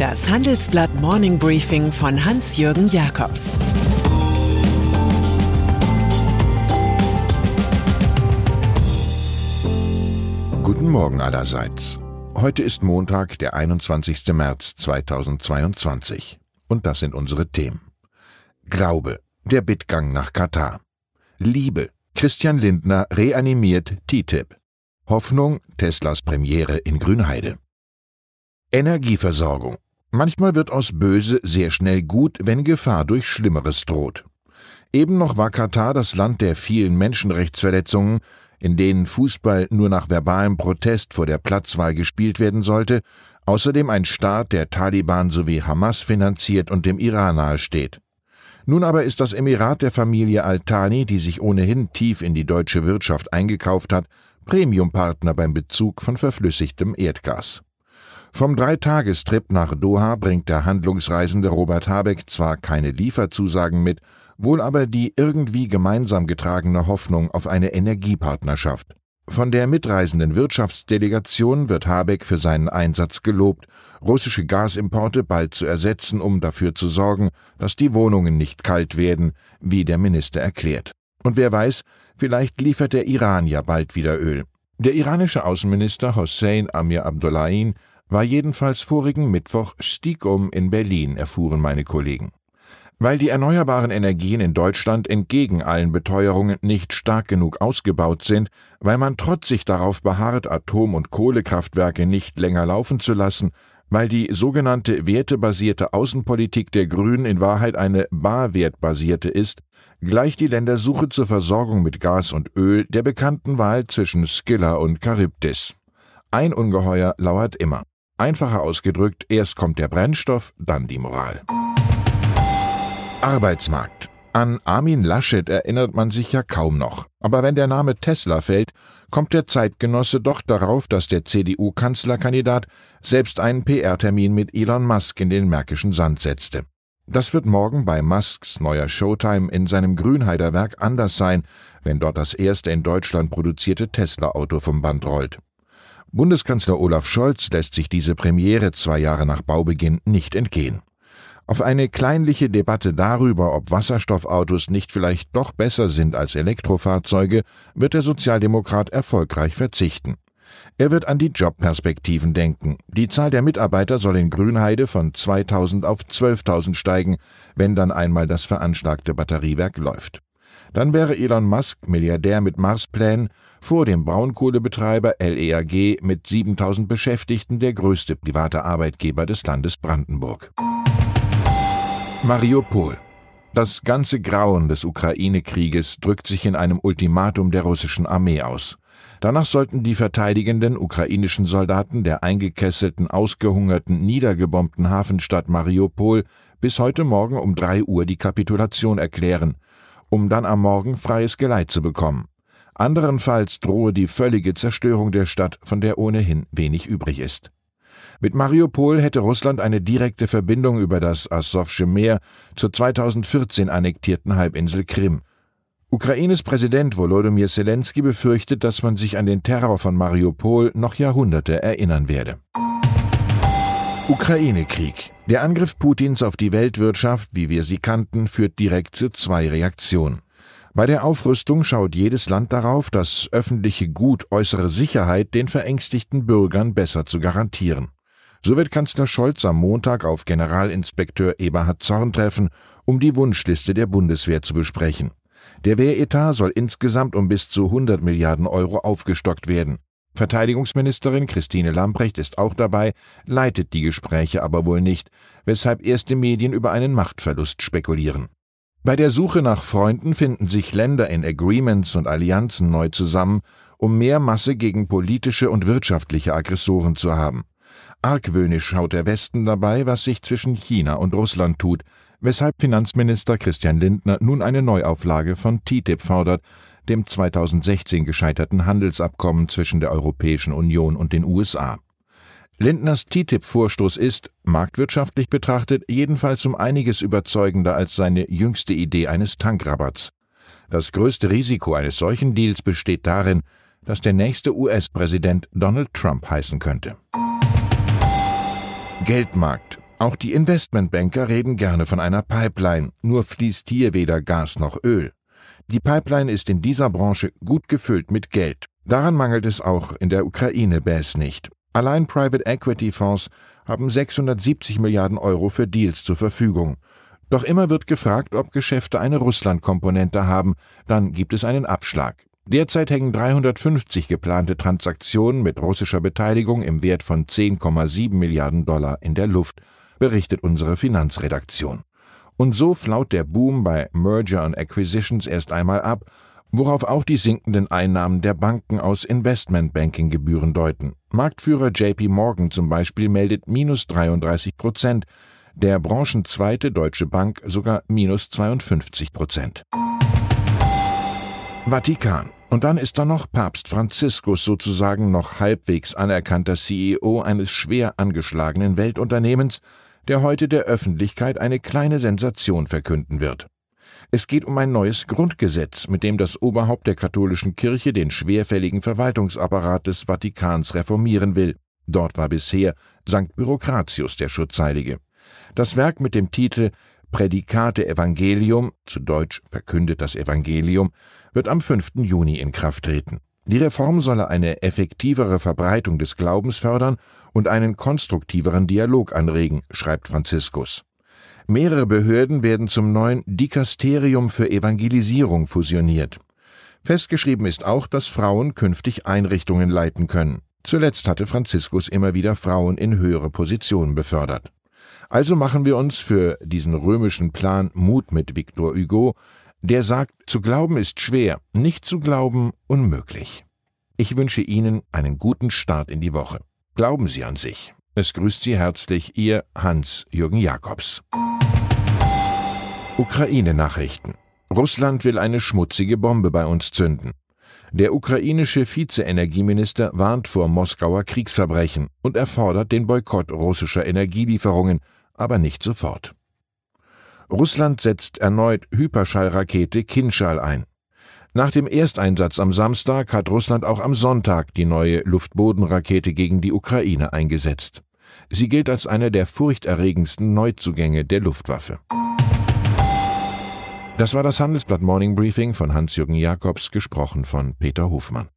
Das Handelsblatt Morning Briefing von Hans-Jürgen Jakobs Guten Morgen allerseits. Heute ist Montag, der 21. März 2022. Und das sind unsere Themen. Glaube, der Bittgang nach Katar. Liebe, Christian Lindner reanimiert TTIP. Hoffnung, Teslas Premiere in Grünheide. Energieversorgung. Manchmal wird aus Böse sehr schnell gut, wenn Gefahr durch Schlimmeres droht. Eben noch war Katar das Land der vielen Menschenrechtsverletzungen, in denen Fußball nur nach verbalem Protest vor der Platzwahl gespielt werden sollte, außerdem ein Staat, der Taliban sowie Hamas finanziert und dem Iran nahesteht. Nun aber ist das Emirat der Familie Al-Thani, die sich ohnehin tief in die deutsche Wirtschaft eingekauft hat, Premiumpartner beim Bezug von verflüssigtem Erdgas. Vom Dreitagestrip nach Doha bringt der handlungsreisende Robert Habeck zwar keine Lieferzusagen mit, wohl aber die irgendwie gemeinsam getragene Hoffnung auf eine Energiepartnerschaft. Von der mitreisenden Wirtschaftsdelegation wird Habeck für seinen Einsatz gelobt, russische Gasimporte bald zu ersetzen, um dafür zu sorgen, dass die Wohnungen nicht kalt werden, wie der Minister erklärt. Und wer weiß, vielleicht liefert der Iran ja bald wieder Öl. Der iranische Außenminister Hossein Amir Abdullahin war jedenfalls vorigen Mittwoch stiegum in Berlin, erfuhren meine Kollegen. Weil die erneuerbaren Energien in Deutschland entgegen allen Beteuerungen nicht stark genug ausgebaut sind, weil man trotzig darauf beharrt, Atom- und Kohlekraftwerke nicht länger laufen zu lassen, weil die sogenannte wertebasierte Außenpolitik der Grünen in Wahrheit eine barwertbasierte ist, gleicht die Ländersuche zur Versorgung mit Gas und Öl der bekannten Wahl zwischen Skylla und Charybdis. Ein Ungeheuer lauert immer. Einfacher ausgedrückt, erst kommt der Brennstoff, dann die Moral. Arbeitsmarkt. An Armin Laschet erinnert man sich ja kaum noch. Aber wenn der Name Tesla fällt, kommt der Zeitgenosse doch darauf, dass der CDU-Kanzlerkandidat selbst einen PR-Termin mit Elon Musk in den märkischen Sand setzte. Das wird morgen bei Musks neuer Showtime in seinem Grünheider Werk anders sein, wenn dort das erste in Deutschland produzierte Tesla-Auto vom Band rollt. Bundeskanzler Olaf Scholz lässt sich diese Premiere zwei Jahre nach Baubeginn nicht entgehen. Auf eine kleinliche Debatte darüber, ob Wasserstoffautos nicht vielleicht doch besser sind als Elektrofahrzeuge, wird der Sozialdemokrat erfolgreich verzichten. Er wird an die Jobperspektiven denken. Die Zahl der Mitarbeiter soll in Grünheide von 2000 auf 12.000 steigen, wenn dann einmal das veranschlagte Batteriewerk läuft. Dann wäre Elon Musk, Milliardär mit Marsplänen, vor dem Braunkohlebetreiber LEAG mit 7000 Beschäftigten der größte private Arbeitgeber des Landes Brandenburg. Mariupol. Das ganze Grauen des Ukraine-Krieges drückt sich in einem Ultimatum der russischen Armee aus. Danach sollten die verteidigenden ukrainischen Soldaten der eingekesselten, ausgehungerten, niedergebombten Hafenstadt Mariupol bis heute Morgen um drei Uhr die Kapitulation erklären, um dann am Morgen freies Geleit zu bekommen. Anderenfalls drohe die völlige Zerstörung der Stadt, von der ohnehin wenig übrig ist. Mit Mariupol hätte Russland eine direkte Verbindung über das Asowsche Meer zur 2014 annektierten Halbinsel Krim. Ukraines Präsident Volodymyr Zelensky befürchtet, dass man sich an den Terror von Mariupol noch Jahrhunderte erinnern werde. Ukraine-Krieg. Der Angriff Putins auf die Weltwirtschaft, wie wir sie kannten, führt direkt zu zwei Reaktionen. Bei der Aufrüstung schaut jedes Land darauf, das öffentliche Gut äußere Sicherheit den verängstigten Bürgern besser zu garantieren. So wird Kanzler Scholz am Montag auf Generalinspekteur Eberhard Zorn treffen, um die Wunschliste der Bundeswehr zu besprechen. Der Wehretat soll insgesamt um bis zu 100 Milliarden Euro aufgestockt werden. Verteidigungsministerin Christine Lamprecht ist auch dabei, leitet die Gespräche aber wohl nicht, weshalb erste Medien über einen Machtverlust spekulieren. Bei der Suche nach Freunden finden sich Länder in Agreements und Allianzen neu zusammen, um mehr Masse gegen politische und wirtschaftliche Aggressoren zu haben. Argwöhnisch schaut der Westen dabei, was sich zwischen China und Russland tut, weshalb Finanzminister Christian Lindner nun eine Neuauflage von TTIP fordert, dem 2016 gescheiterten Handelsabkommen zwischen der Europäischen Union und den USA. Lindners TTIP-Vorstoß ist, marktwirtschaftlich betrachtet, jedenfalls um einiges überzeugender als seine jüngste Idee eines Tankrabatts. Das größte Risiko eines solchen Deals besteht darin, dass der nächste US-Präsident Donald Trump heißen könnte. Geldmarkt. Auch die Investmentbanker reden gerne von einer Pipeline, nur fließt hier weder Gas noch Öl. Die Pipeline ist in dieser Branche gut gefüllt mit Geld. Daran mangelt es auch in der Ukraine-Bas nicht. Allein Private Equity Fonds haben 670 Milliarden Euro für Deals zur Verfügung. Doch immer wird gefragt, ob Geschäfte eine Russland-Komponente haben, dann gibt es einen Abschlag. Derzeit hängen 350 geplante Transaktionen mit russischer Beteiligung im Wert von 10,7 Milliarden Dollar in der Luft, berichtet unsere Finanzredaktion. Und so flaut der Boom bei Merger and Acquisitions erst einmal ab, worauf auch die sinkenden Einnahmen der Banken aus Investmentbanking-Gebühren deuten. Marktführer JP Morgan zum Beispiel meldet minus 33 Prozent, der branchenzweite Deutsche Bank sogar minus 52 Prozent. Vatikan. Und dann ist da noch Papst Franziskus sozusagen noch halbwegs anerkannter CEO eines schwer angeschlagenen Weltunternehmens, der heute der Öffentlichkeit eine kleine Sensation verkünden wird. Es geht um ein neues Grundgesetz, mit dem das Oberhaupt der katholischen Kirche den schwerfälligen Verwaltungsapparat des Vatikans reformieren will. Dort war bisher Sankt Bürokratius der Schutzheilige. Das Werk mit dem Titel Prädikate Evangelium, zu Deutsch verkündet das Evangelium, wird am 5. Juni in Kraft treten. Die Reform solle eine effektivere Verbreitung des Glaubens fördern und einen konstruktiveren Dialog anregen, schreibt Franziskus. Mehrere Behörden werden zum neuen Dikasterium für Evangelisierung fusioniert. Festgeschrieben ist auch, dass Frauen künftig Einrichtungen leiten können. Zuletzt hatte Franziskus immer wieder Frauen in höhere Positionen befördert. Also machen wir uns für diesen römischen Plan Mut mit Victor Hugo, der sagt, zu glauben ist schwer, nicht zu glauben unmöglich. Ich wünsche Ihnen einen guten Start in die Woche. Glauben Sie an sich. Es grüßt Sie herzlich Ihr Hans-Jürgen Jakobs. Ukraine-Nachrichten. Russland will eine schmutzige Bombe bei uns zünden. Der ukrainische Vize-Energieminister warnt vor Moskauer Kriegsverbrechen und erfordert den Boykott russischer Energielieferungen, aber nicht sofort. Russland setzt erneut Hyperschallrakete Kinschall ein. Nach dem Ersteinsatz am Samstag hat Russland auch am Sonntag die neue Luftbodenrakete gegen die Ukraine eingesetzt. Sie gilt als eine der furchterregendsten Neuzugänge der Luftwaffe. Das war das Handelsblatt Morning Briefing von Hans-Jürgen Jakobs, gesprochen von Peter Hofmann.